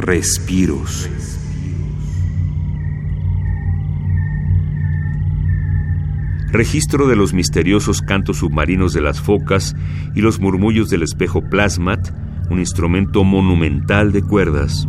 Respiros. Registro de los misteriosos cantos submarinos de las focas y los murmullos del espejo plasmat, un instrumento monumental de cuerdas.